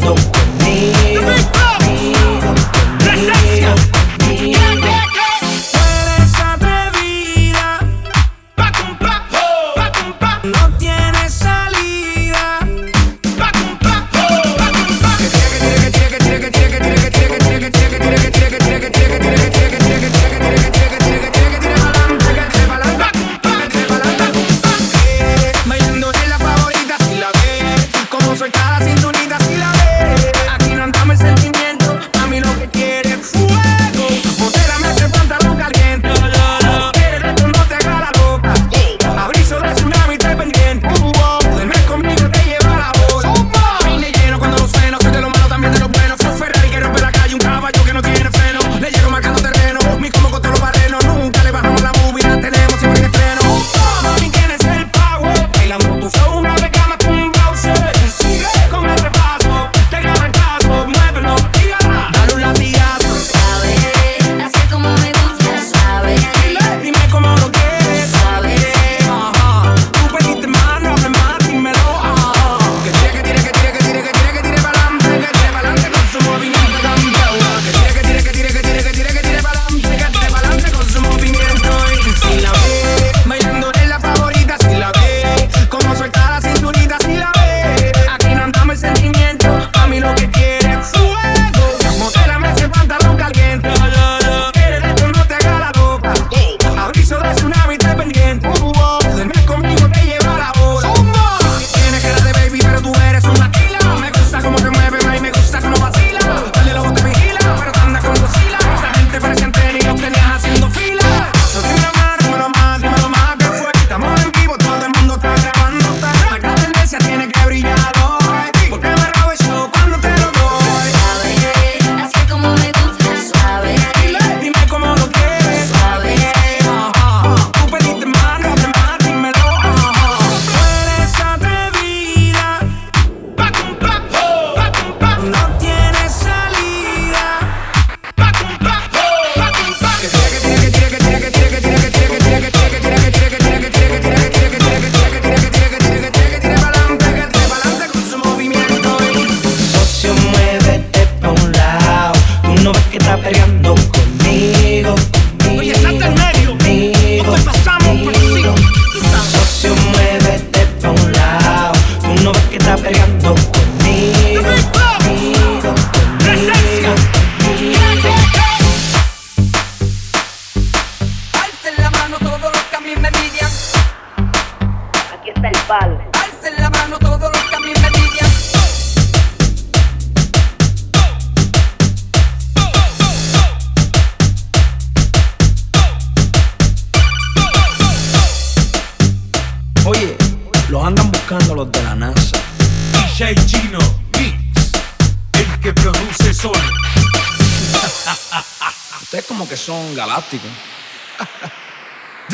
No. DJ Chino Mix, el que produce solo. Ustedes como que son galácticos.